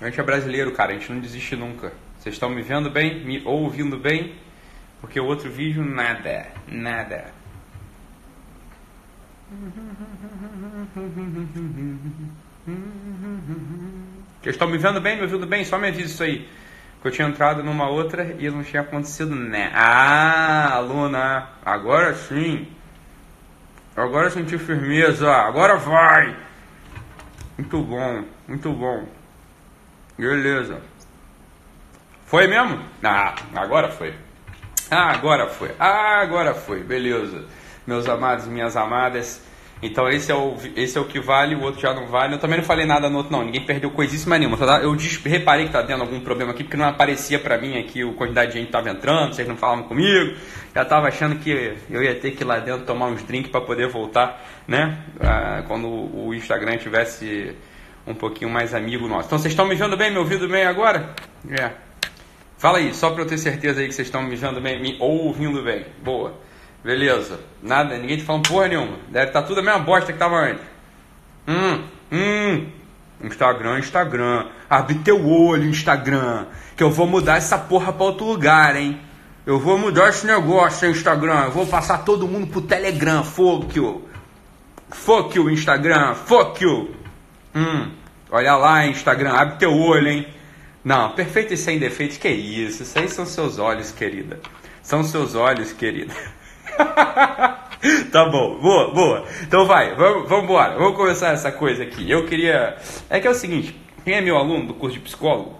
A gente é brasileiro, cara, a gente não desiste nunca. Vocês estão me vendo bem? Me ouvindo bem? Porque o outro vídeo, nada, nada. Vocês estão me vendo bem, me ouvindo bem? Só me avisa isso aí. Que eu tinha entrado numa outra e não tinha acontecido né. Ah, aluna, agora sim. Agora eu senti firmeza, agora vai. Muito bom, muito bom. Beleza. Foi mesmo? Ah, agora foi. Ah, agora foi. Ah, agora foi. Beleza. Meus amados minhas amadas. Então esse é, o, esse é o que vale, o outro já não vale. Eu também não falei nada no outro, não. Ninguém perdeu coisíssima nenhuma. Eu reparei que tá tendo algum problema aqui, porque não aparecia pra mim aqui a quantidade de gente tava entrando, vocês não falavam comigo. Já tava achando que eu ia ter que ir lá dentro tomar uns drinks para poder voltar, né? Ah, quando o Instagram tivesse um pouquinho mais amigo nosso. Então vocês estão me vendo bem, me ouvindo bem agora? É. Fala aí, só para eu ter certeza aí que vocês estão me vendo bem, me ouvindo bem. Boa. Beleza. Nada, ninguém tá falando porra nenhuma. Deve estar tá tudo a mesma bosta que tava antes. Hum, hum. Instagram, Instagram. Abre teu olho, Instagram. Que eu vou mudar essa porra pra outro lugar, hein? Eu vou mudar esse negócio, Instagram. Eu vou passar todo mundo pro Telegram. Fuck you. Fuck you, Instagram. Fuck you. Hum. Olha lá, Instagram. Abre teu olho, hein? Não, perfeito e sem defeitos, que isso? Isso aí são seus olhos, querida. São seus olhos, querida. tá bom, boa, boa. Então vai, vamos, vamos embora. Vamos começar essa coisa aqui. Eu queria. É que é o seguinte: quem é meu aluno do curso de psicólogo,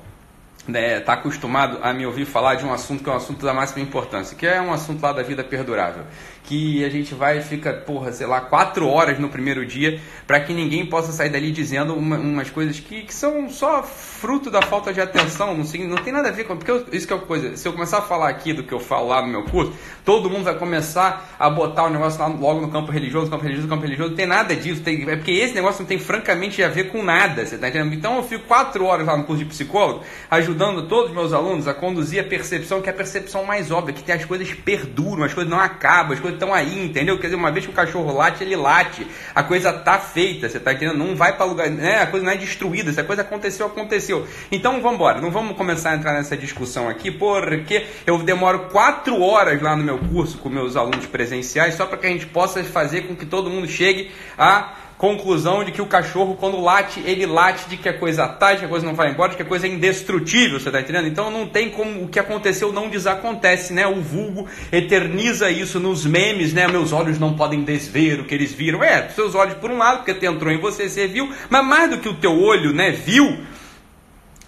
né, tá acostumado a me ouvir falar de um assunto que é um assunto da máxima importância, que é um assunto lá da vida perdurável que a gente vai e fica, porra, sei lá, quatro horas no primeiro dia para que ninguém possa sair dali dizendo uma, umas coisas que, que são só fruto da falta de atenção, não, não tem nada a ver com. Porque eu, isso que é uma coisa, se eu começar a falar aqui do que eu falo lá no meu curso, todo mundo vai começar a botar o negócio lá logo no campo religioso, campo religioso, campo religioso, não tem nada disso, tem, é porque esse negócio não tem francamente a ver com nada, você tá entendendo? Então eu fico quatro horas lá no curso de psicólogo, ajudando todos os meus alunos a conduzir a percepção, que é a percepção mais óbvia, que tem as coisas perduram, as coisas não acabam, as coisas estão aí, entendeu? Quer dizer, uma vez que o cachorro late, ele late. A coisa tá feita, você tá entendendo? Não vai para lugar, né? A coisa não é destruída, se a coisa aconteceu, aconteceu. Então vamos embora, não vamos começar a entrar nessa discussão aqui, porque eu demoro quatro horas lá no meu curso com meus alunos presenciais, só para que a gente possa fazer com que todo mundo chegue a conclusão de que o cachorro, quando late, ele late de que a coisa tá, de que a coisa não vai embora, de que a coisa é indestrutível, você tá entendendo? Então não tem como o que aconteceu não desacontece, né? O vulgo eterniza isso nos memes, né? Meus olhos não podem desver o que eles viram. É, seus olhos por um lado, porque entrou em você, você viu, mas mais do que o teu olho, né, viu,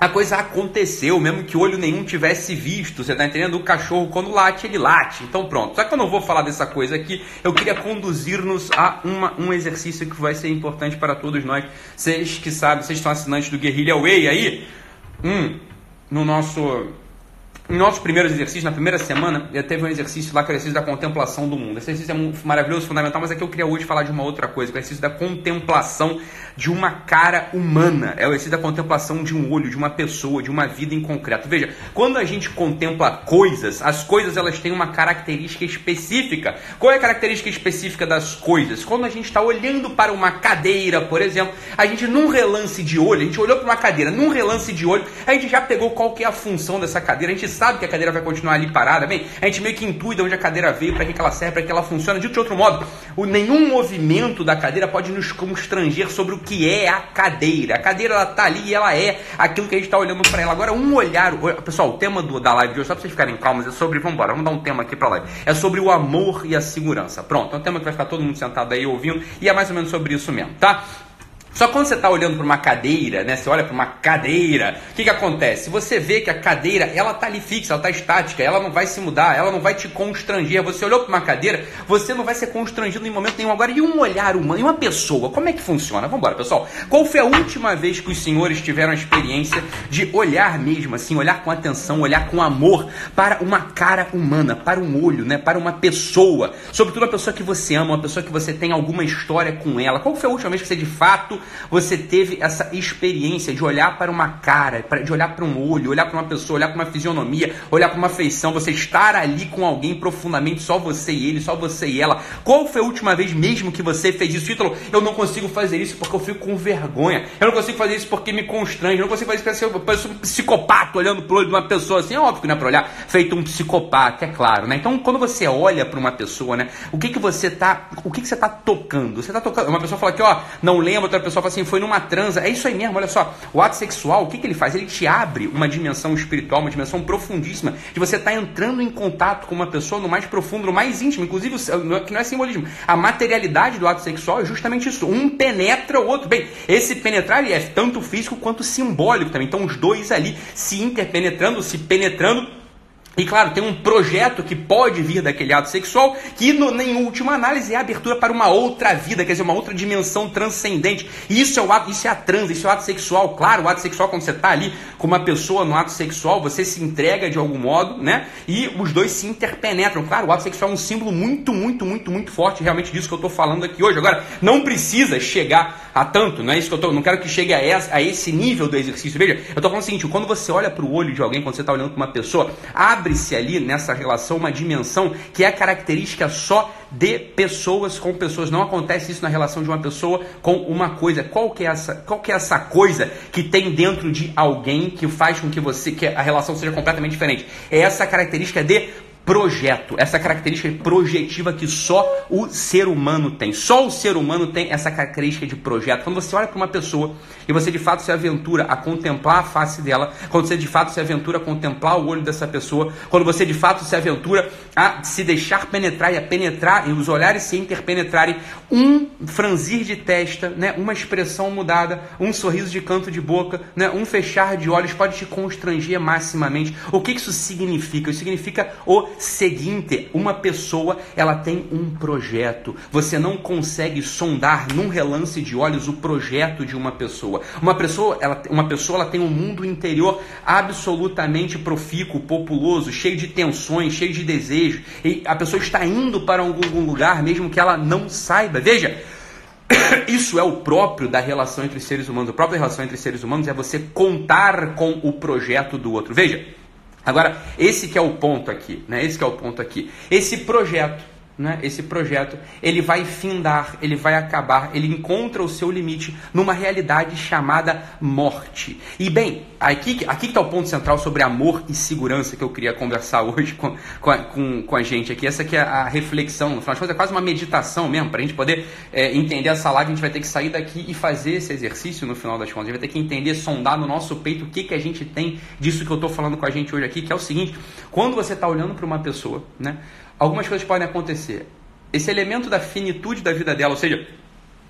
a coisa aconteceu, mesmo que olho nenhum tivesse visto. Você está entendendo? O cachorro, quando late, ele late. Então, pronto. Só que eu não vou falar dessa coisa aqui. Eu queria conduzir-nos a uma, um exercício que vai ser importante para todos nós. Vocês que sabem, vocês estão assinantes do Guerrilla Way aí? Hum, no nosso em nossos primeiros exercícios, na primeira semana, já teve um exercício lá que é o exercício da contemplação do mundo. Esse exercício é maravilhoso, fundamental, mas aqui eu queria hoje falar de uma outra coisa, que é o exercício da contemplação de uma cara humana. É o exercício da contemplação de um olho, de uma pessoa, de uma vida em concreto. Veja, quando a gente contempla coisas, as coisas elas têm uma característica específica. Qual é a característica específica das coisas? Quando a gente está olhando para uma cadeira, por exemplo, a gente num relance de olho, a gente olhou para uma cadeira, num relance de olho, a gente já pegou qual que é a função dessa cadeira, a gente sabe que a cadeira vai continuar ali parada, bem, a gente meio que intui de onde a cadeira veio, para que ela serve, para que ela funcione. De outro modo, o nenhum movimento da cadeira pode nos constranger sobre o que é a cadeira. A cadeira ela tá ali e ela é aquilo que a gente está olhando para ela. Agora, um olhar, pessoal, o tema do, da live de hoje, só para vocês ficarem calmos, é sobre, vamos embora, vamos dar um tema aqui para live. É sobre o amor e a segurança. Pronto, é um tema que vai ficar todo mundo sentado aí ouvindo e é mais ou menos sobre isso mesmo, tá? Só quando você está olhando para uma cadeira, né? Você olha para uma cadeira, o que, que acontece? Você vê que a cadeira, ela está ali fixa, ela está estática, ela não vai se mudar, ela não vai te constranger. Você olhou para uma cadeira, você não vai ser constrangido em momento nenhum. Agora, e um olhar humano, e uma pessoa, como é que funciona? Vamos embora, pessoal. Qual foi a última vez que os senhores tiveram a experiência de olhar mesmo, assim, olhar com atenção, olhar com amor para uma cara humana, para um olho, né? Para uma pessoa, sobretudo a pessoa que você ama, uma pessoa que você tem alguma história com ela. Qual foi a última vez que você de fato você teve essa experiência de olhar para uma cara, de olhar para um olho, olhar para uma pessoa, olhar para uma fisionomia, olhar para uma feição, você estar ali com alguém profundamente, só você e ele, só você e ela. Qual foi a última vez mesmo que você fez isso? Ítalo, eu não consigo fazer isso porque eu fico com vergonha. Eu não consigo fazer isso porque me constrange. Eu não consigo fazer isso porque eu pareço um psicopata olhando pro olho de uma pessoa assim. É óbvio que não é para olhar feito um psicopata, é claro, né? Então, quando você olha para uma pessoa, né? O que que você tá, o que que você tá tocando? Você tá tocando. Uma pessoa fala que, ó, não lembra, outra pessoa fala assim, foi numa transa. É isso aí mesmo, olha só. O ato sexual, o que que ele faz? Ele te abre uma dimensão espiritual, uma dimensão profundíssima de você estar tá entrando em contato com uma pessoa no mais profundo, no mais íntimo, inclusive que não é simbolismo. A materialidade do ato sexual é justamente isso. Um penetra o outro. Bem, esse penetrar é tanto físico quanto simbólico também. Então os dois ali se interpenetrando, se penetrando e claro, tem um projeto que pode vir daquele ato sexual, que no, em última análise é a abertura para uma outra vida, quer dizer, uma outra dimensão transcendente. E isso é o ato, isso é a trans, isso é o ato sexual. Claro, o ato sexual, quando você está ali com uma pessoa no ato sexual, você se entrega de algum modo, né? E os dois se interpenetram. Claro, o ato sexual é um símbolo muito, muito, muito, muito forte, realmente disso que eu estou falando aqui hoje. Agora, não precisa chegar a tanto, não é isso que eu tô, não quero que chegue a, essa, a esse nível do exercício. Veja, eu estou falando o seguinte, quando você olha para o olho de alguém, quando você está olhando para uma pessoa, abre abre-se ali nessa relação uma dimensão que é característica só de pessoas com pessoas. Não acontece isso na relação de uma pessoa com uma coisa. Qual que é essa, qual que é essa coisa que tem dentro de alguém que faz com que você que a relação seja completamente diferente? É essa característica de projeto, essa característica projetiva que só o ser humano tem. Só o ser humano tem essa característica de projeto. Quando você olha para uma pessoa e você de fato se aventura a contemplar a face dela, quando você de fato se aventura a contemplar o olho dessa pessoa, quando você de fato se aventura a se deixar penetrar e a penetrar e os olhares se interpenetrarem, um franzir de testa, né, uma expressão mudada, um sorriso de canto de boca, né, um fechar de olhos pode te constranger maximamente. O que isso significa? Isso significa o seguinte: uma pessoa ela tem um projeto. Você não consegue sondar num relance de olhos o projeto de uma pessoa. Uma pessoa, ela, uma pessoa ela tem um mundo interior absolutamente profícuo, populoso, cheio de tensões, cheio de desejos. E a pessoa está indo para algum lugar mesmo que ela não saiba. Veja, isso é o próprio da relação entre seres humanos. A própria relação entre seres humanos é você contar com o projeto do outro. Veja, Agora, esse que é o ponto aqui, né? Esse que é o ponto aqui. Esse projeto né, esse projeto, ele vai findar, ele vai acabar, ele encontra o seu limite numa realidade chamada morte. E bem, aqui, aqui está o ponto central sobre amor e segurança que eu queria conversar hoje com, com, a, com, com a gente aqui. Essa aqui é a reflexão, no final de contas é quase uma meditação mesmo, para a gente poder é, entender essa live, a gente vai ter que sair daqui e fazer esse exercício no final das contas. A gente vai ter que entender, sondar no nosso peito o que, que a gente tem disso que eu estou falando com a gente hoje aqui, que é o seguinte, quando você está olhando para uma pessoa, né, algumas coisas podem acontecer. Esse elemento da finitude da vida dela, ou seja,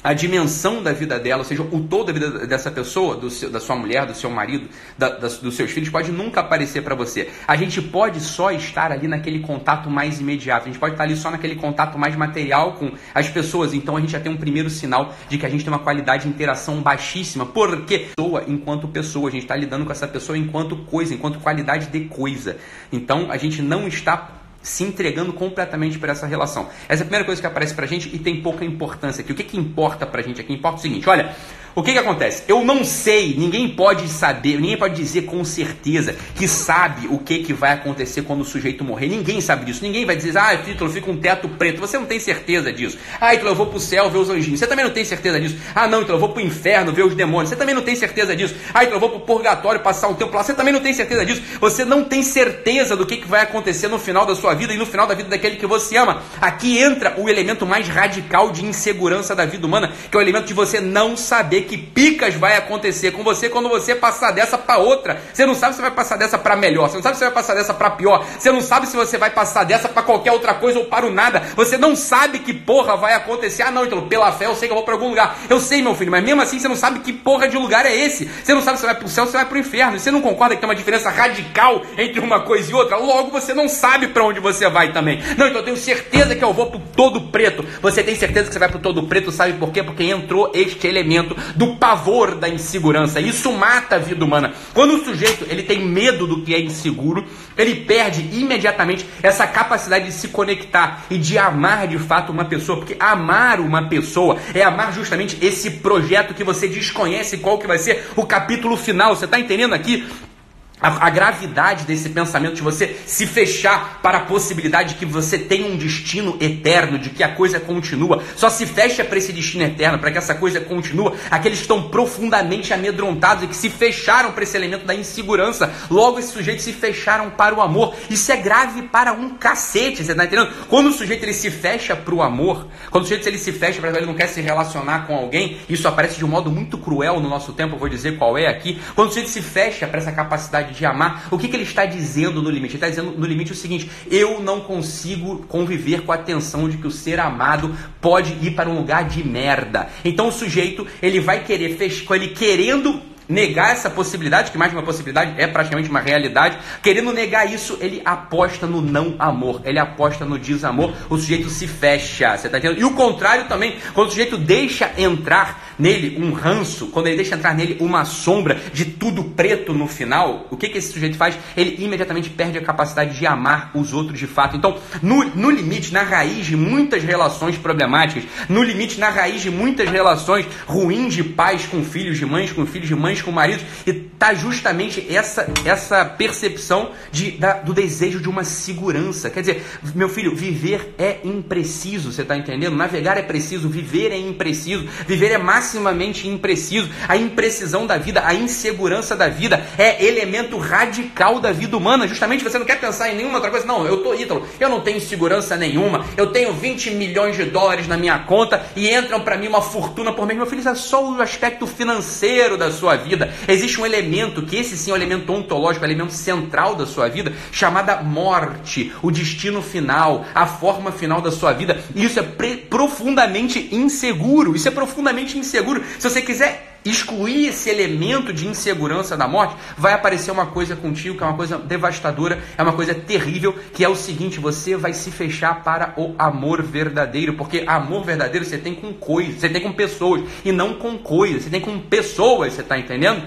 a dimensão da vida dela, ou seja, o todo da vida dessa pessoa, seu, da sua mulher, do seu marido, da, da, dos seus filhos, pode nunca aparecer para você. A gente pode só estar ali naquele contato mais imediato, a gente pode estar ali só naquele contato mais material com as pessoas. Então a gente já tem um primeiro sinal de que a gente tem uma qualidade de interação baixíssima, porque pessoa enquanto pessoa, a gente está lidando com essa pessoa enquanto coisa, enquanto qualidade de coisa. Então a gente não está se entregando completamente para essa relação. Essa é a primeira coisa que aparece para a gente e tem pouca importância aqui. O que, que importa para a gente aqui? Importa o seguinte, olha, o que, que acontece? Eu não sei, ninguém pode saber, ninguém pode dizer com certeza que sabe o que, que vai acontecer quando o sujeito morrer. Ninguém sabe disso. Ninguém vai dizer, ah, Título, fica um teto preto. Você não tem certeza disso. Ah, então eu vou para o céu ver os anjinhos. Você também não tem certeza disso. Ah, não, então eu vou para o inferno ver os demônios. Você também não tem certeza disso. Ah, então eu vou para o purgatório passar um tempo lá. Você também não tem certeza disso. Você não tem certeza do que, que vai acontecer no final da sua vida e no final da vida daquele que você ama. Aqui entra o elemento mais radical de insegurança da vida humana, que é o elemento de você não saber que picas vai acontecer com você quando você passar dessa para outra. Você não sabe se vai passar dessa para melhor, você não sabe se vai passar dessa para pior, você não sabe se você vai passar dessa para qualquer outra coisa ou para o nada. Você não sabe que porra vai acontecer. Ah, não, então pela fé eu sei que eu vou para algum lugar. Eu sei, meu filho, mas mesmo assim você não sabe que porra de lugar é esse. Você não sabe se vai para o céu se vai para o inferno. Você não concorda que tem uma diferença radical entre uma coisa e outra? Logo você não sabe para onde você vai também. Não, então eu tenho certeza que eu vou pro todo preto. Você tem certeza que você vai pro todo preto, sabe por quê? Porque entrou este elemento do pavor da insegurança. Isso mata a vida humana. Quando o sujeito ele tem medo do que é inseguro, ele perde imediatamente essa capacidade de se conectar e de amar de fato uma pessoa, porque amar uma pessoa é amar justamente esse projeto que você desconhece qual que vai ser o capítulo final. Você está entendendo aqui? A, a, gravidade desse pensamento de você se fechar para a possibilidade de que você tem um destino eterno, de que a coisa continua. Só se fecha para esse destino eterno, para que essa coisa continue. Aqueles que estão profundamente amedrontados e que se fecharam para esse elemento da insegurança. Logo, esses sujeitos se fecharam para o amor. Isso é grave para um cacete, você está entendendo? Quando o sujeito ele se fecha para o amor, quando o sujeito ele se fecha para ele não quer se relacionar com alguém, isso aparece de um modo muito cruel no nosso tempo, vou dizer qual é aqui. Quando o sujeito se fecha para essa capacidade de amar, o que, que ele está dizendo no limite? Ele está dizendo no limite o seguinte: eu não consigo conviver com a tensão de que o ser amado pode ir para um lugar de merda. Então o sujeito ele vai querer fechar, ele querendo negar essa possibilidade, que mais uma possibilidade é praticamente uma realidade, querendo negar isso, ele aposta no não amor, ele aposta no desamor, o sujeito se fecha, você tá entendendo? E o contrário também, quando o sujeito deixa entrar nele um ranço, quando ele deixa entrar nele uma sombra de tudo preto no final, o que, que esse sujeito faz? Ele imediatamente perde a capacidade de amar os outros de fato. Então, no, no limite, na raiz de muitas relações problemáticas, no limite, na raiz de muitas relações ruins de pais com filhos, de mães com filhos, de mães com maridos, e tá justamente essa essa percepção de, da, do desejo de uma segurança. Quer dizer, meu filho, viver é impreciso, você está entendendo? Navegar é preciso, viver é impreciso, viver é maximamente impreciso. A imprecisão da vida, a insegurança da vida é elemento radical da vida humana. Justamente você não quer pensar em nenhuma outra coisa. Não, eu tô Ítalo, eu não tenho segurança nenhuma, eu tenho 20 milhões de dólares na minha conta e entram para mim uma fortuna por mês. Meu filho, isso é só o aspecto financeiro da sua vida. Existe um elemento, que esse sim é o elemento ontológico, o elemento central da sua vida, chamada morte, o destino final, a forma final da sua vida. E isso é profundamente inseguro. Isso é profundamente inseguro. Se você quiser excluir esse elemento de insegurança da morte, vai aparecer uma coisa contigo que é uma coisa devastadora, é uma coisa terrível, que é o seguinte: você vai se fechar para o amor verdadeiro, porque amor verdadeiro você tem com coisas, você tem com pessoas, e não com coisas, você tem com pessoas, você está entendendo?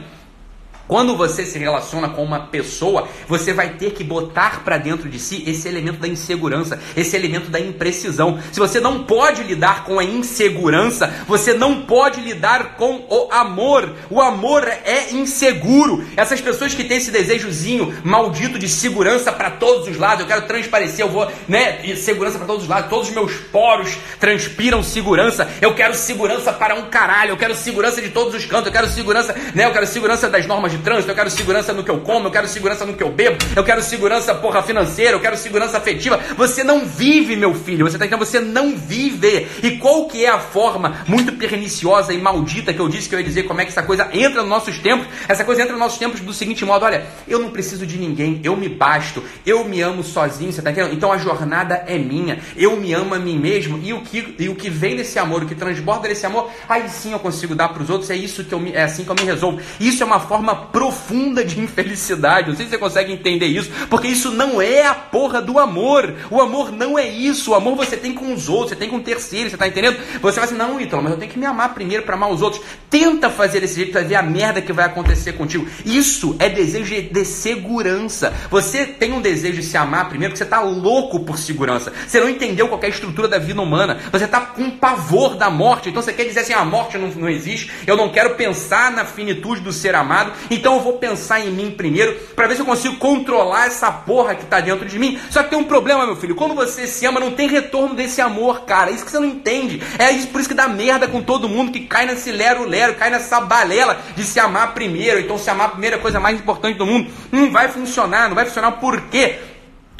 Quando você se relaciona com uma pessoa, você vai ter que botar para dentro de si esse elemento da insegurança, esse elemento da imprecisão. Se você não pode lidar com a insegurança, você não pode lidar com o amor. O amor é inseguro. Essas pessoas que têm esse desejozinho maldito de segurança para todos os lados, eu quero transparecer, eu vou, né, segurança para todos os lados, todos os meus poros transpiram segurança. Eu quero segurança para um caralho, eu quero segurança de todos os cantos, eu quero segurança, né, eu quero segurança das normas de trânsito, eu quero segurança no que eu como, eu quero segurança no que eu bebo, eu quero segurança, porra, financeira, eu quero segurança afetiva. Você não vive, meu filho, você tá entendendo? Você não vive. E qual que é a forma muito perniciosa e maldita que eu disse que eu ia dizer como é que essa coisa entra nos nossos tempos? Essa coisa entra nos nossos tempos do seguinte modo, olha, eu não preciso de ninguém, eu me basto, eu me amo sozinho, você tá entendendo? Então a jornada é minha, eu me amo a mim mesmo e o que, e o que vem desse amor, o que transborda desse amor, aí sim eu consigo dar para os outros, é isso que eu me, é assim que eu me resolvo. Isso é uma forma profunda de infelicidade. Não sei se você consegue entender isso, porque isso não é a porra do amor. O amor não é isso. O amor você tem com os outros, você tem com terceiros, você tá entendendo? Você vai assim, não, Ítalo, mas eu tenho que me amar primeiro para amar os outros. Tenta fazer desse jeito para ver a merda que vai acontecer contigo. Isso é desejo de segurança. Você tem um desejo de se amar primeiro porque você tá louco por segurança. Você não entendeu qual é estrutura da vida humana. Você tá com pavor da morte. Então você quer dizer assim, a morte não, não existe. Eu não quero pensar na finitude do ser amado. Então eu vou pensar em mim primeiro para ver se eu consigo controlar essa porra que está dentro de mim. Só que tem um problema, meu filho. Quando você se ama, não tem retorno desse amor, cara. Isso que você não entende. É isso por isso que dá merda com todo mundo que cai nesse lero-lero, cai nessa balela de se amar primeiro. Então se amar primeiro é a coisa mais importante do mundo. Não vai funcionar, não vai funcionar por quê?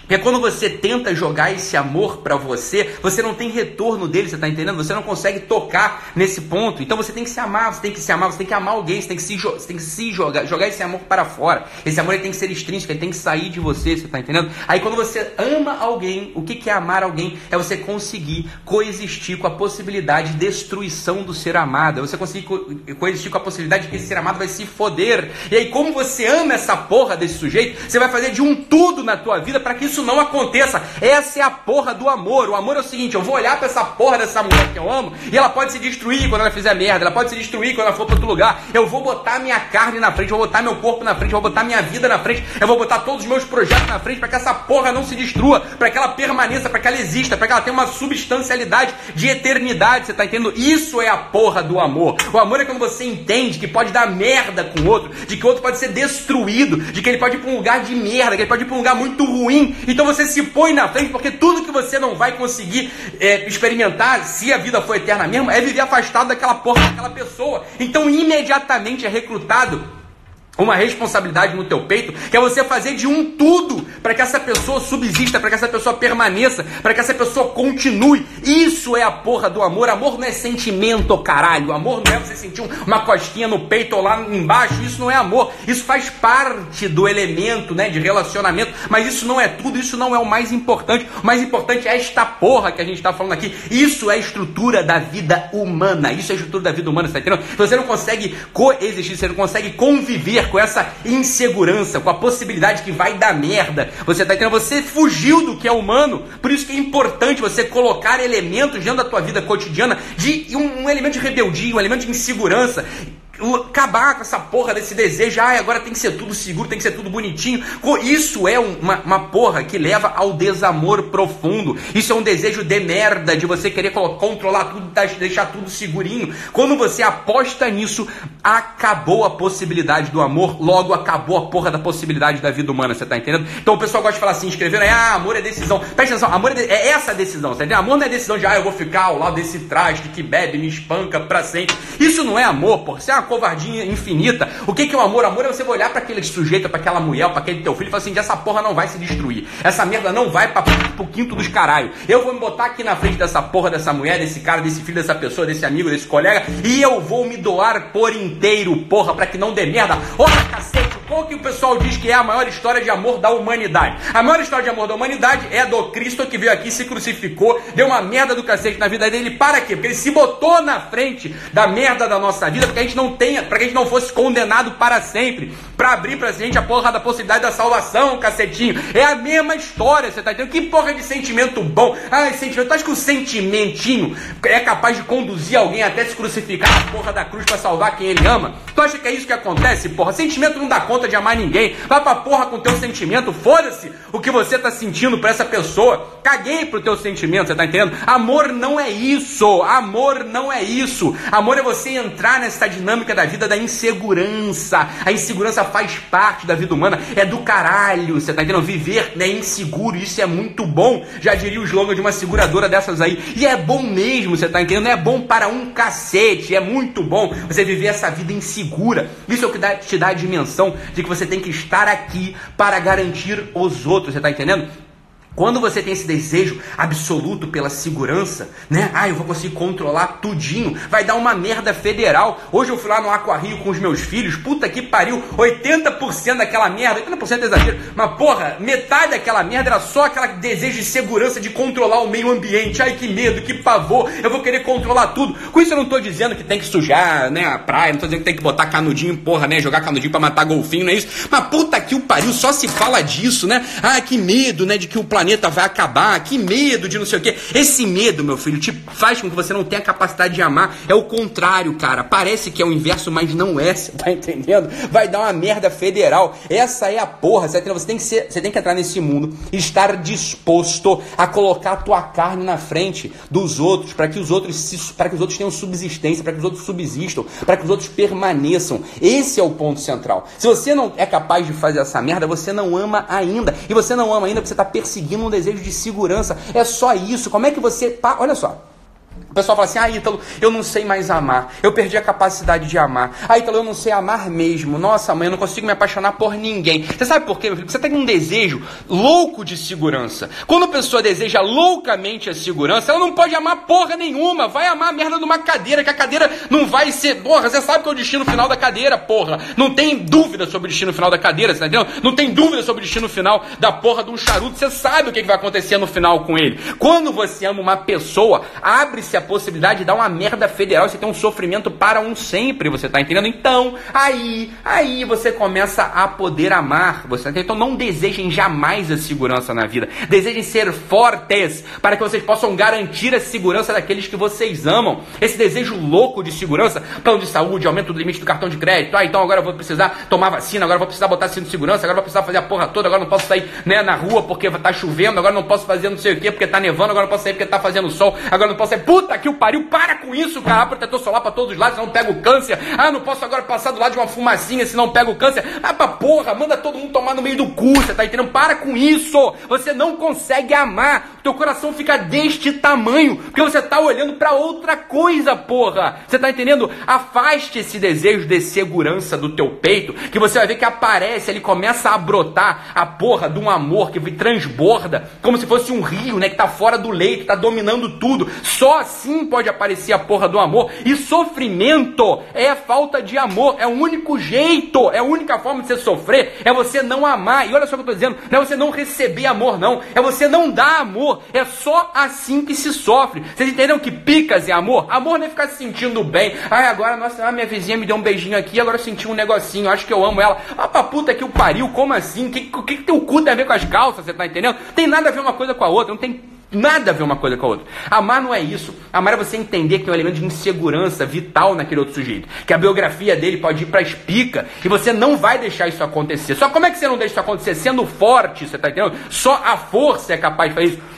Porque quando você tenta jogar esse amor para você, você não tem retorno dele, você tá entendendo? Você não consegue tocar nesse ponto. Então você tem que se amar, você tem que se amar, você tem que amar alguém, você tem que se, você tem que se jogar, jogar esse amor para fora. Esse amor ele tem que ser extrínseco, ele tem que sair de você, você tá entendendo? Aí quando você ama alguém, o que, que é amar alguém? É você conseguir coexistir com a possibilidade de destruição do ser amado. É você conseguir co coexistir com a possibilidade de que esse ser amado vai se foder. E aí, como você ama essa porra desse sujeito, você vai fazer de um tudo na tua vida para que isso isso não aconteça. Essa é a porra do amor. O amor é o seguinte: eu vou olhar para essa porra dessa mulher que eu amo e ela pode se destruir quando ela fizer merda, ela pode se destruir quando ela for para outro lugar. Eu vou botar minha carne na frente, eu vou botar meu corpo na frente, eu vou botar minha vida na frente, eu vou botar todos os meus projetos na frente para que essa porra não se destrua, para que ela permaneça, para que ela exista, para que ela tenha uma substancialidade de eternidade. Você tá entendendo? Isso é a porra do amor. O amor é quando você entende que pode dar merda com o outro, de que o outro pode ser destruído, de que ele pode ir para um lugar de merda, que ele pode ir para um lugar muito ruim. Então você se põe na frente, porque tudo que você não vai conseguir é, experimentar, se a vida for eterna mesmo, é viver afastado daquela porra, daquela pessoa. Então imediatamente é recrutado uma responsabilidade no teu peito, que é você fazer de um tudo para que essa pessoa subsista, para que essa pessoa permaneça, para que essa pessoa continue. Isso é a porra do amor. Amor não é sentimento, caralho. Amor não é você sentir uma costinha no peito ou lá embaixo. Isso não é amor. Isso faz parte do elemento, né, de relacionamento, mas isso não é tudo, isso não é o mais importante. O mais importante é esta porra que a gente está falando aqui. Isso é a estrutura da vida humana. Isso é a estrutura da vida humana, você tá entendendo? Você não consegue coexistir, você não consegue conviver com essa insegurança, com a possibilidade que vai dar merda. Você tá entendendo? Você fugiu do que é humano. Por isso que é importante você colocar elementos dentro da tua vida cotidiana de um, um elemento de rebeldia, um elemento de insegurança acabar com essa porra desse desejo, ah, agora tem que ser tudo seguro, tem que ser tudo bonitinho. Isso é uma, uma porra que leva ao desamor profundo. Isso é um desejo de merda, de você querer controlar tudo, deixar tudo segurinho. Quando você aposta nisso, acabou a possibilidade do amor, logo acabou a porra da possibilidade da vida humana, você tá entendendo? Então o pessoal gosta de falar assim, escrevendo ah, amor é decisão. Presta atenção, amor é, de... é essa decisão, você entendendo? Amor não é decisão de, ah, eu vou ficar ao lado desse traste que bebe, me espanca pra sempre. Isso não é amor, porra. Isso é uma covardia infinita. O que, que é o amor? O amor é você olhar para aquele sujeito, para aquela mulher, para aquele teu filho e falar assim: essa porra não vai se destruir. Essa merda não vai pra, pro quinto dos caralho. Eu vou me botar aqui na frente dessa porra, dessa mulher, desse cara, desse filho, dessa pessoa, desse amigo, desse colega e eu vou me doar por inteiro, porra, para que não dê merda. Olha, cacete, qual que o pessoal diz que é a maior história de amor da humanidade? A maior história de amor da humanidade é do Cristo que veio aqui, se crucificou, deu uma merda do cacete na vida dele. Para quê? Porque ele se botou na frente da merda da nossa vida, porque a gente não tenha, para que a gente não fosse condenado para sempre, para abrir pra gente a porra da possibilidade da salvação, cacetinho. É a mesma história, você tá entendendo? Que porra de sentimento bom. Ah, sentimento, tu acha que o sentimentinho é capaz de conduzir alguém até se crucificar na porra da cruz para salvar quem ele ama? Tu acha que é isso que acontece, porra? Sentimento não dá conta de amar ninguém. Vai pra porra com teu sentimento, foda-se o que você tá sentindo pra essa pessoa. Caguei pro teu sentimento, você tá entendendo? Amor não é isso. Amor não é isso. Amor é você entrar nessa dinâmica da vida da insegurança. A insegurança faz parte da vida humana. É do caralho, você tá entendendo? Viver né, inseguro, isso é muito bom. Já diria o slogan de uma seguradora dessas aí. E é bom mesmo, você tá entendendo? É bom para um cacete. É muito bom você viver essa vida insegura. Isso é o que dá, te dá a dimensão de que você tem que estar aqui para garantir os outros, você tá entendendo? Quando você tem esse desejo absoluto pela segurança, né? Ah, eu vou conseguir controlar tudinho. Vai dar uma merda federal. Hoje eu fui lá no Aquarrio com os meus filhos. Puta que pariu. 80% daquela merda. 80% é exagero. Mas porra, metade daquela merda era só aquele desejo de segurança de controlar o meio ambiente. Ai, que medo, que pavor. Eu vou querer controlar tudo. Com isso eu não tô dizendo que tem que sujar, né, a praia. Não tô dizendo que tem que botar canudinho, porra, né? Jogar canudinho pra matar golfinho, não é isso? Mas puta que o pariu. Só se fala disso, né? Ah, que medo, né? De que o planeta planeta vai acabar, que medo de não sei o quê. Esse medo, meu filho, te faz com que você não tenha capacidade de amar. É o contrário, cara. Parece que é o inverso, mas não é, você tá entendendo? Vai dar uma merda federal. Essa é a porra, você, tá tem que ser, você tem que entrar nesse mundo e estar disposto a colocar a tua carne na frente dos outros, para que os outros para que os outros tenham subsistência, para que os outros subsistam, para que os outros permaneçam. Esse é o ponto central. Se você não é capaz de fazer essa merda, você não ama ainda. E você não ama ainda porque você está perseguindo seguindo um desejo de segurança. É só isso. Como é que você. Olha só. O pessoal fala assim: ah, Ítalo, eu não sei mais amar. Eu perdi a capacidade de amar. Ah, Ítalo, eu não sei amar mesmo. Nossa, mãe, eu não consigo me apaixonar por ninguém. Você sabe por quê, meu filho? Você tem um desejo louco de segurança. Quando a pessoa deseja loucamente a segurança, ela não pode amar porra nenhuma. Vai amar a merda de uma cadeira, que a cadeira não vai ser. Porra, você sabe que é o destino final da cadeira, porra. Não tem dúvida sobre o destino final da cadeira, você tá entendendo? Não tem dúvida sobre o destino final da porra de um charuto. Você sabe o que vai acontecer no final com ele. Quando você ama uma pessoa, abre-se a possibilidade de dar uma merda federal, você tem um sofrimento para um sempre, você tá entendendo? Então, aí, aí você começa a poder amar, você tá Então não desejem jamais a segurança na vida. Desejem ser fortes para que vocês possam garantir a segurança daqueles que vocês amam. Esse desejo louco de segurança, plano de saúde, aumento do limite do cartão de crédito. Ah, então agora eu vou precisar tomar vacina, agora eu vou precisar botar cinto de segurança, agora eu vou precisar fazer a porra toda, agora eu não posso sair né, na rua porque tá chovendo, agora eu não posso fazer não sei o que porque tá nevando, agora eu não posso sair porque tá fazendo sol, agora eu não posso sair. Puta que o pariu, para com isso, cara. Protetor solar para todos os lados, senão pego câncer. Ah, não posso agora passar do lado de uma fumacinha, senão pego câncer. Ah, pra porra, manda todo mundo tomar no meio do cu, você tá entendendo? Para com isso. Você não consegue amar. Teu coração fica deste tamanho, porque você tá olhando para outra coisa, porra. Você tá entendendo? Afaste esse desejo de segurança do teu peito, que você vai ver que aparece, ele começa a brotar a porra de um amor que transborda, como se fosse um rio, né, que tá fora do leito, tá dominando tudo. Só assim pode aparecer a porra do amor. E sofrimento é falta de amor, é o único jeito, é a única forma de você sofrer, é você não amar. E olha só o que eu tô dizendo, não é você não receber amor, não, é você não dar amor. É só assim que se sofre. Vocês entenderam que picas é amor? Amor não é ficar se sentindo bem. Ai, agora, nossa, minha vizinha me deu um beijinho aqui, agora eu senti um negocinho, acho que eu amo ela. Ah, pra puta que o pariu, como assim? O que, que, que teu cu tem a ver com as calças, você tá entendendo? Tem nada a ver uma coisa com a outra, não tem Nada a ver uma coisa com a outra. Amar não é isso. Amar é você entender que tem um elemento de insegurança vital naquele outro sujeito. Que a biografia dele pode ir para espica e você não vai deixar isso acontecer. Só como é que você não deixa isso acontecer? Sendo forte, você está entendendo? Só a força é capaz de fazer isso.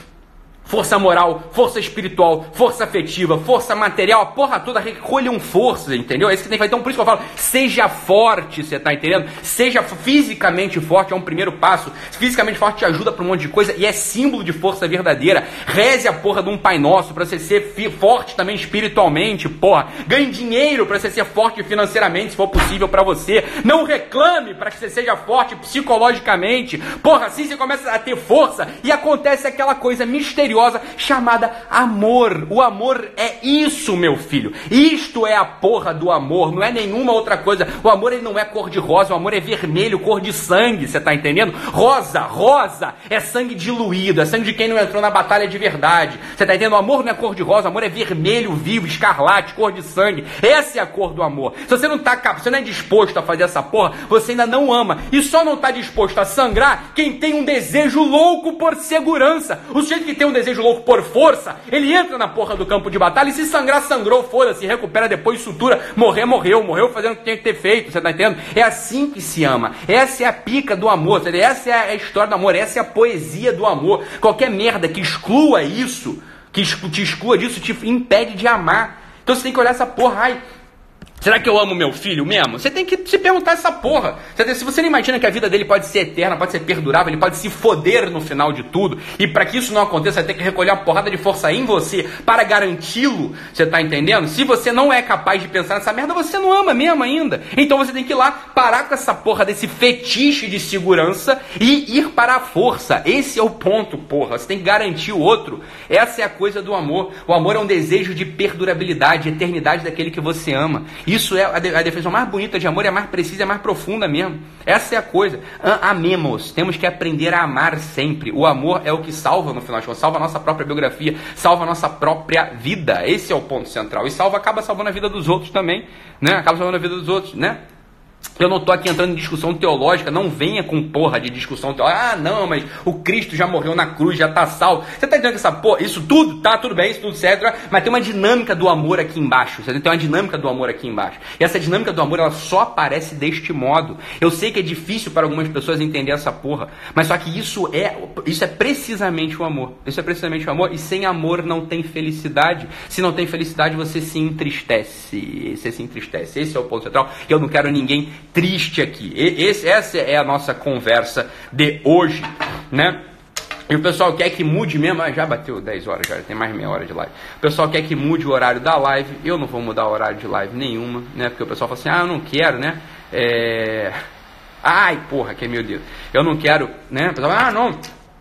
Força moral, força espiritual, força afetiva, força material, a porra toda recolham forças, entendeu? É isso que tem que fazer. Então, por isso que eu falo, seja forte, você tá entendendo? Seja fisicamente forte, é um primeiro passo. Fisicamente forte te ajuda para um monte de coisa e é símbolo de força verdadeira. Reze a porra de um Pai Nosso para você ser forte também espiritualmente, porra. Ganhe dinheiro para você ser forte financeiramente, se for possível para você. Não reclame para que você seja forte psicologicamente. Porra, assim você começa a ter força e acontece aquela coisa misteriosa chamada amor. O amor é isso, meu filho. Isto é a porra do amor, não é nenhuma outra coisa. O amor ele não é cor de rosa, o amor é vermelho, cor de sangue, você tá entendendo? Rosa, rosa é sangue diluído, é sangue de quem não entrou na batalha de verdade. Você tá entendendo? O amor não é cor de rosa, o amor é vermelho vivo, escarlate, cor de sangue. Essa é a cor do amor. Se você não tá, você não é disposto a fazer essa porra, você ainda não ama. E só não tá disposto a sangrar quem tem um desejo louco por segurança. O sujeito que tem um desejo desejo louco por força, ele entra na porra do campo de batalha e se sangrar, sangrou, foda-se, recupera depois, sutura, morrer, morreu, morreu fazendo o que tinha que ter feito, você tá entendendo? É assim que se ama. Essa é a pica do amor, essa é a história do amor, essa é a poesia do amor. Qualquer merda que exclua isso, que te exclua disso, te impede de amar. Então você tem que olhar essa porra, ai, Será que eu amo meu filho mesmo? Você tem que se perguntar essa porra. Se você não imagina que a vida dele pode ser eterna, pode ser perdurável, ele pode se foder no final de tudo, e para que isso não aconteça, você tem que recolher uma porrada de força em você para garanti-lo. Você tá entendendo? Se você não é capaz de pensar nessa merda, você não ama mesmo ainda. Então você tem que ir lá parar com essa porra desse fetiche de segurança e ir para a força. Esse é o ponto, porra. Você tem que garantir o outro. Essa é a coisa do amor. O amor é um desejo de perdurabilidade, eternidade daquele que você ama. Isso é a, de, a definição mais bonita de amor, é mais precisa, é mais profunda mesmo. Essa é a coisa. Amemos. Temos que aprender a amar sempre. O amor é o que salva no final de contas, salva a nossa própria biografia, salva a nossa própria vida. Esse é o ponto central. E salva, acaba salvando a vida dos outros também, né? Acaba salvando a vida dos outros, né? Eu não estou aqui entrando em discussão teológica, não venha com porra de discussão teológica. Ah, não, mas o Cristo já morreu na cruz, já está salvo. Você está entendendo que essa porra, isso tudo, tá tudo bem, isso tudo certo, mas tem uma dinâmica do amor aqui embaixo. Você tem uma dinâmica do amor aqui embaixo. E essa dinâmica do amor, ela só aparece deste modo. Eu sei que é difícil para algumas pessoas entender essa porra, mas só que isso é, isso é precisamente o amor. Isso é precisamente o amor, e sem amor não tem felicidade. Se não tem felicidade, você se entristece. Você se entristece. Esse é o ponto central. Eu não quero ninguém triste aqui. Esse, essa é a nossa conversa de hoje, né? E o pessoal quer que mude mesmo, ah, já bateu 10 horas, já tem mais meia hora de live. O pessoal quer que mude o horário da live, eu não vou mudar o horário de live nenhuma, né? Porque o pessoal fala assim, ah, eu não quero, né? É... Ai, porra, que é meu Deus. Eu não quero, né? O pessoal, ah, não,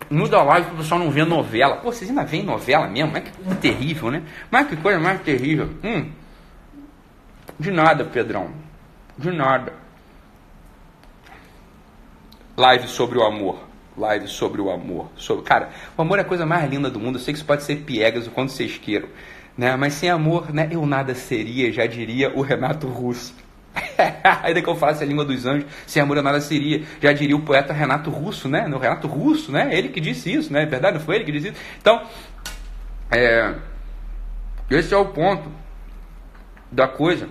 muda a live para o pessoal não ver novela. Pô, vocês ainda veem novela mesmo? Mas que coisa terrível, né? Mas que coisa mais terrível. Hum, de nada, Pedrão. De nada live sobre o amor. Live sobre o amor. Sobre... Cara, o amor é a coisa mais linda do mundo. Eu sei que isso pode ser piegas o quanto vocês queiram. né? Mas sem amor, né? Eu nada seria, já diria o Renato Russo. Ainda que eu falasse a língua dos anjos, sem amor eu nada seria. Já diria o poeta Renato Russo, né? O Renato Russo, né? Ele que disse isso, né? É verdade, não foi ele que disse isso. Então, é, esse é o ponto da coisa.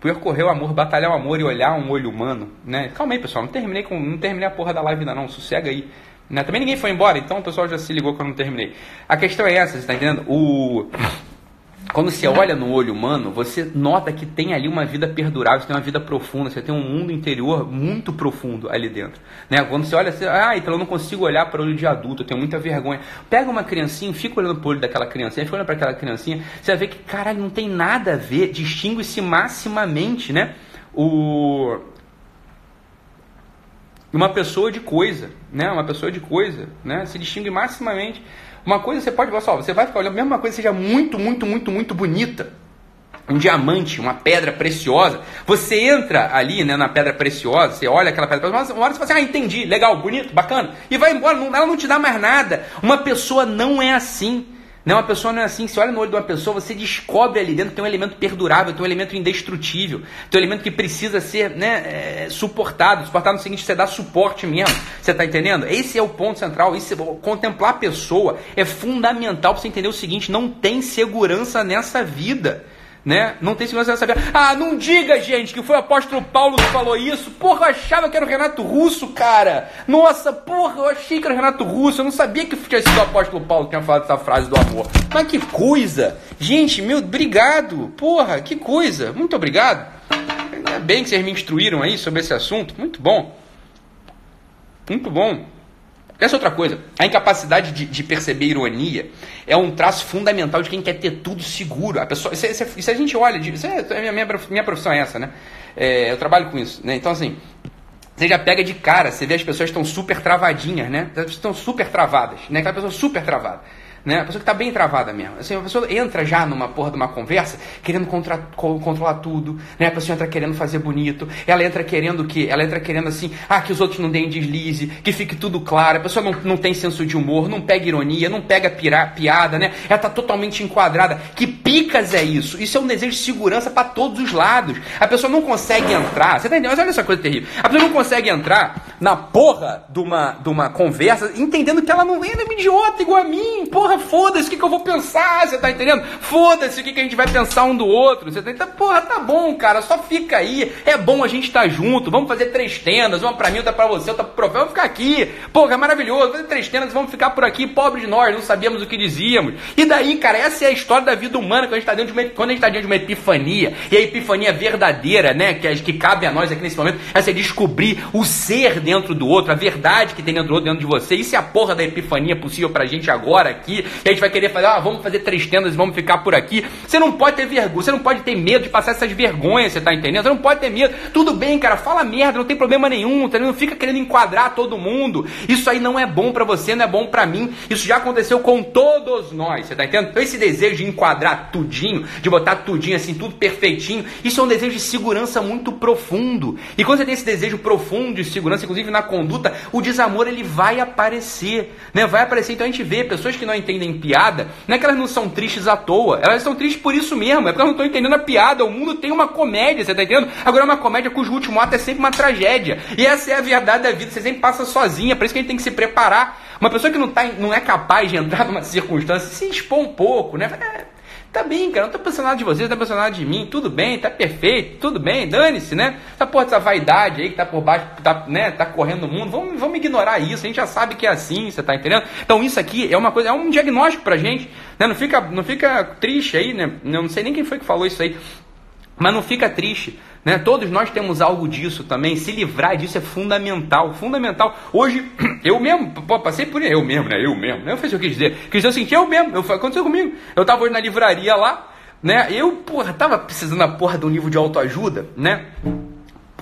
Percorrer o amor, batalhar o amor e olhar um olho humano, né? Calma aí, pessoal, não terminei com, não terminei a porra da live ainda não, sossega aí. Né? Também ninguém foi embora, então o pessoal já se ligou que eu não terminei. A questão é essa, você está entendendo? O quando você olha no olho humano, você nota que tem ali uma vida perdurável, você tem uma vida profunda, você tem um mundo interior muito profundo ali dentro. Né? Quando você olha, você, ah, então eu não consigo olhar para o olho de adulto, eu tenho muita vergonha. Pega uma criancinha, fica olhando para o olho daquela criancinha, fica olhando para aquela criancinha, você vai ver que, caralho, não tem nada a ver, distingue-se maximamente, né? O, uma pessoa de coisa, né? Uma pessoa de coisa, né? Se distingue maximamente. Uma coisa você pode, só, você vai ficar olhando, mesmo uma coisa seja muito, muito, muito, muito bonita, um diamante, uma pedra preciosa, você entra ali, né, na pedra preciosa, você olha aquela pedra preciosa, uma hora você fala assim, ah, entendi, legal, bonito, bacana, e vai embora, ela não te dá mais nada. Uma pessoa não é assim. Não, uma pessoa não é assim. Você olha no olho de uma pessoa, você descobre ali dentro que tem um elemento perdurável, tem um elemento indestrutível, tem um elemento que precisa ser né, é, suportado. Suportado no seguinte, você dá suporte mesmo. Você está entendendo? Esse é o ponto central. Esse, contemplar a pessoa é fundamental para você entender o seguinte: não tem segurança nessa vida né? Não tem segurança nessa vida. Ah, não diga, gente, que foi o apóstolo Paulo que falou isso. Porra, eu achava que era o Renato Russo, cara. Nossa, porra, eu achei que era o Renato Russo. Eu não sabia que tinha sido o apóstolo Paulo que tinha falado essa frase do amor. Mas que coisa. Gente, meu, obrigado. Porra, que coisa. Muito obrigado. Ainda bem que vocês me instruíram aí sobre esse assunto. Muito bom. Muito bom. Essa é outra coisa. A incapacidade de, de, perceber ironia é um traço fundamental de quem quer ter tudo seguro. A pessoa, se, a gente olha, é, minha, minha profissão é essa, né? É, eu trabalho com isso. Né? Então, assim, você já pega de cara, você vê as pessoas estão super travadinhas, né? Estão super travadas, né? Aquela pessoa super travada né? A pessoa que está bem travada mesmo. Assim, a pessoa entra já numa porra de uma conversa querendo contra, co controlar tudo, né? A pessoa entra querendo fazer bonito, ela entra querendo que, ela entra querendo assim, ah, que os outros não deem deslize, que fique tudo claro. A pessoa não, não tem senso de humor, não pega ironia, não pega pira, piada, né? Ela tá totalmente enquadrada. Que picas é isso? Isso é um desejo de segurança para todos os lados. A pessoa não consegue entrar, você tá entendendo? Mas olha essa coisa terrível. A pessoa não consegue entrar na porra de uma, de uma conversa entendendo que ela não é, é um idiota igual a mim, porra foda-se o que, que eu vou pensar, você tá entendendo? Foda-se o que, que a gente vai pensar um do outro. Você tá entendendo? Porra, tá bom, cara, só fica aí. É bom a gente estar tá junto. Vamos fazer três tendas, uma pra mim, outra pra você, outra pro profeta. Vamos ficar aqui. Porra, é maravilhoso. Fazer três tendas, vamos ficar por aqui, pobre de nós, não sabíamos o que dizíamos. E daí, cara, essa é a história da vida humana quando a gente tá, dentro de uma, quando a gente tá diante de uma epifania. E a epifania verdadeira, né, que, que cabe a nós aqui nesse momento, essa é descobrir o ser dentro do outro, a verdade que tem dentro do outro, dentro de você. Isso é a porra da epifania possível pra gente agora aqui e a gente vai querer fazer, ah, vamos fazer três tendas e vamos ficar por aqui. Você não pode ter vergonha, você não pode ter medo de passar essas vergonhas, você tá entendendo? Você não pode ter medo. Tudo bem, cara, fala merda, não tem problema nenhum, tá? não fica querendo enquadrar todo mundo. Isso aí não é bom para você, não é bom para mim. Isso já aconteceu com todos nós, você tá entendendo? Então esse desejo de enquadrar tudinho, de botar tudinho assim, tudo perfeitinho, isso é um desejo de segurança muito profundo. E quando você tem esse desejo profundo de segurança, inclusive na conduta, o desamor ele vai aparecer, né? Vai aparecer. Então a gente vê pessoas que não entendem piada, não é que elas não são tristes à toa, elas estão tristes por isso mesmo, é porque elas não estão entendendo a piada. O mundo tem uma comédia, você tá entendendo? Agora é uma comédia cujo último ato é sempre uma tragédia. E essa é a verdade da vida, você sempre passa sozinha, por isso que a gente tem que se preparar. Uma pessoa que não, tá, não é capaz de entrar numa circunstância, se expor um pouco, né? É, Tá bem, cara, não tô pensando nada de você, não tô pensando nada de mim, tudo bem, tá perfeito, tudo bem, dane-se, né? Essa porra dessa vaidade aí que tá por baixo, tá, né, tá correndo no mundo, vamos, vamos ignorar isso, a gente já sabe que é assim, você tá entendendo? Então isso aqui é uma coisa, é um diagnóstico pra gente, né? Não fica, não fica triste aí, né? Não sei nem quem foi que falou isso aí, mas não fica triste. Né? Todos nós temos algo disso também. Se livrar disso é fundamental. Fundamental. Hoje, eu mesmo, pô, passei por eu mesmo, né? Eu mesmo. Né? Eu fiz o que eu quis dizer. Quis dizer assim, eu mesmo. Eu, aconteceu comigo. Eu tava hoje na livraria lá, né? Eu, porra, tava precisando da porra de um livro de autoajuda, né?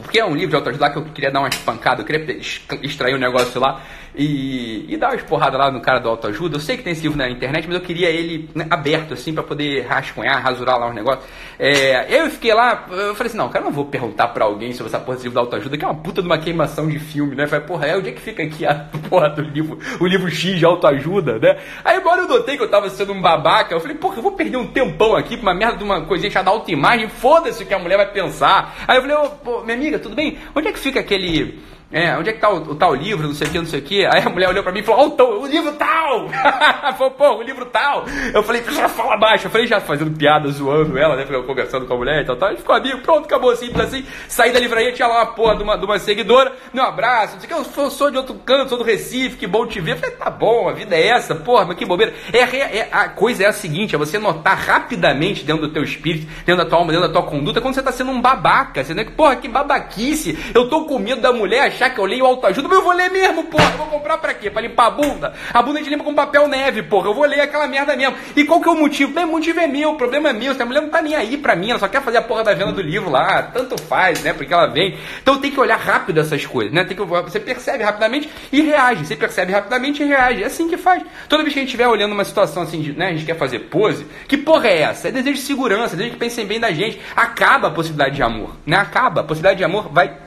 Porque que é um livro de autoajuda que eu queria dar uma espancada, eu queria extrair um negócio lá e, e dar uma esporrada lá no cara do autoajuda. Eu sei que tem esse livro na internet, mas eu queria ele né, aberto, assim, para poder rascunhar, rasurar lá os negócios. É, eu fiquei lá, eu falei assim, não, cara, não vou perguntar para alguém sobre essa porra desse livro da autoajuda, que é uma puta de uma queimação de filme, né? Eu falei, porra, é, onde é que fica aqui a porra do livro, o livro X de autoajuda, né? Aí agora eu notei que eu tava sendo um babaca, eu falei, porra, eu vou perder um tempão aqui pra uma merda de uma coisinha chamada autoimagem, foda-se o que a mulher vai pensar. Aí eu falei, oh, minha amiga, tudo bem? Onde é que fica aquele é, onde é que tá o, o, tal livro, não sei o que, não sei o que. Aí a mulher olhou pra mim e falou, oh, o, livro tal! falou, pô, o livro tal! Eu falei, fala baixo. Eu falei, já fazendo piada, zoando ela, né? Eu conversando com a mulher e tal, tal. A gente ficou amigo, pronto, acabou simples assim. Saí da livraria, tinha lá uma porra de uma, de uma seguidora, meu abraço, não sei o que, eu sou de outro canto, sou do Recife, que bom te ver. Eu falei, tá bom, a vida é essa, porra, mas que bobeira. É, é, a coisa é a seguinte, é você notar rapidamente dentro do teu espírito, dentro da tua alma, dentro da tua conduta, quando você tá sendo um babaca. Você não é que, porra, que babaquice. Eu tô com medo da mulher achar que eu leio autoajuda ajuda, mas eu vou ler mesmo, porra. Eu vou comprar pra quê? Pra limpar a bunda? A bunda a gente limpa com papel neve, porra. Eu vou ler aquela merda mesmo. E qual que é o motivo? O motivo é meu, o problema é meu. Se a mulher não tá nem aí pra mim, ela só quer fazer a porra da venda do livro lá. Tanto faz, né? Porque ela vem. Então tem que olhar rápido essas coisas, né? Tem que, você percebe rapidamente e reage. Você percebe rapidamente e reage. É assim que faz. Toda vez que a gente estiver olhando uma situação assim, de, né? A gente quer fazer pose. Que porra é essa? É desejo de segurança, é desejo que pensem bem da gente. Acaba a possibilidade de amor, né? Acaba. A possibilidade de amor vai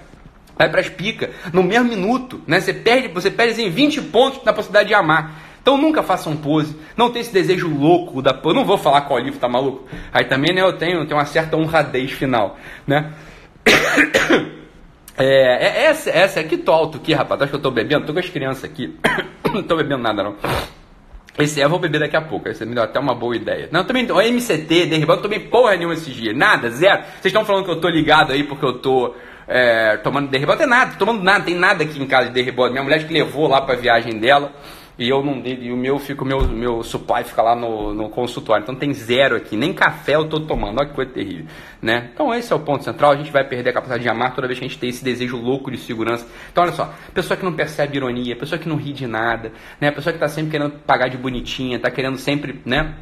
vai para as picas no mesmo minuto, né? Você perde, você perde assim, 20 pontos na possibilidade de amar. Então nunca façam pose, não tem esse desejo louco da pose. Não vou falar qual livro tá maluco. Aí também né, eu tenho, tenho uma certa honradez final, né? É, é, essa, essa aqui tô alto aqui, rapaz. Acho que eu tô bebendo, tô com as crianças aqui. não tô bebendo nada não. Esse é, eu vou beber daqui a pouco. Esse me deu até uma boa ideia. Não, também, o MCT, derribando, não tomei porra nenhuma esses dias. Nada, zero. Vocês estão falando que eu tô ligado aí porque eu tô é, tomando derribado. Não tem nada, tomando nada, tem nada aqui em casa de derribado. Minha mulher que levou lá pra viagem dela. E eu não e o meu fica, o meu, meu supply fica lá no, no consultório. Então tem zero aqui, nem café eu tô tomando. Olha que coisa terrível, né? Então esse é o ponto central. A gente vai perder a capacidade de amar toda vez que a gente tem esse desejo louco de segurança. Então olha só, pessoa que não percebe ironia, pessoa que não ri de nada, né? Pessoa que tá sempre querendo pagar de bonitinha, tá querendo sempre, né?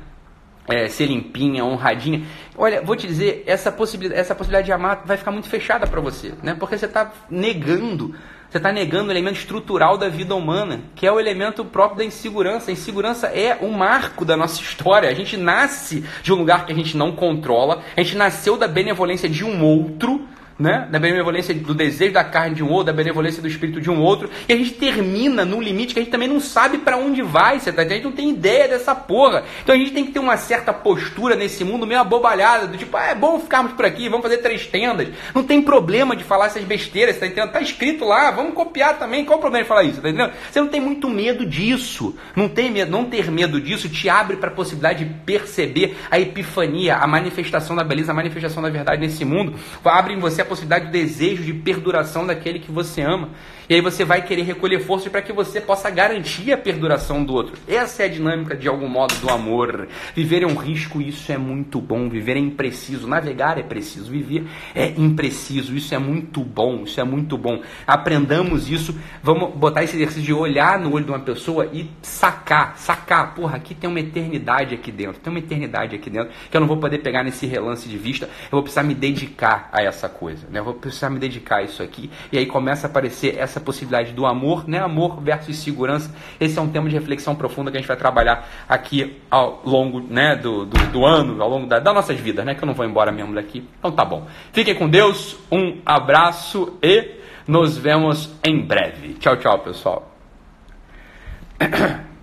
É, ser limpinha, honradinha. Olha, vou te dizer, essa possibilidade, essa possibilidade de amar vai ficar muito fechada para você, né? Porque você está negando, você está negando o elemento estrutural da vida humana, que é o elemento próprio da insegurança. A insegurança é o marco da nossa história. A gente nasce de um lugar que a gente não controla, a gente nasceu da benevolência de um outro né? Da benevolência do desejo da carne de um outro, da benevolência do espírito de um outro, e a gente termina num limite que a gente também não sabe para onde vai, você tá? A gente não tem ideia dessa porra. Então a gente tem que ter uma certa postura nesse mundo meio abobalhada, do tipo, ah, é bom ficarmos por aqui, vamos fazer três tendas. Não tem problema de falar essas besteiras, você tá entendendo? Tá escrito lá, vamos copiar também. Qual o problema de falar isso, tá entendendo? Você não tem muito medo disso. Não tem medo, não ter medo disso te abre para a possibilidade de perceber a epifania, a manifestação da beleza, a manifestação da verdade nesse mundo. Abre em você a possibilidade do desejo de perduração daquele que você ama. E aí você vai querer recolher forças para que você possa garantir a perduração do outro. Essa é a dinâmica, de algum modo, do amor. Viver é um risco, isso é muito bom. Viver é impreciso. Navegar é preciso. Viver é impreciso. Isso é muito bom. Isso é muito bom. Aprendamos isso. Vamos botar esse exercício de olhar no olho de uma pessoa e sacar. Sacar. Porra, aqui tem uma eternidade aqui dentro. Tem uma eternidade aqui dentro que eu não vou poder pegar nesse relance de vista. Eu vou precisar me dedicar a essa coisa. Né? Eu vou precisar me dedicar a isso aqui. E aí começa a aparecer essa essa possibilidade do amor, né? Amor versus segurança. Esse é um tema de reflexão profunda que a gente vai trabalhar aqui ao longo né, do, do, do ano, ao longo da, das nossas vidas, né? Que eu não vou embora mesmo daqui. Então tá bom. Fiquem com Deus, um abraço e nos vemos em breve. Tchau, tchau, pessoal.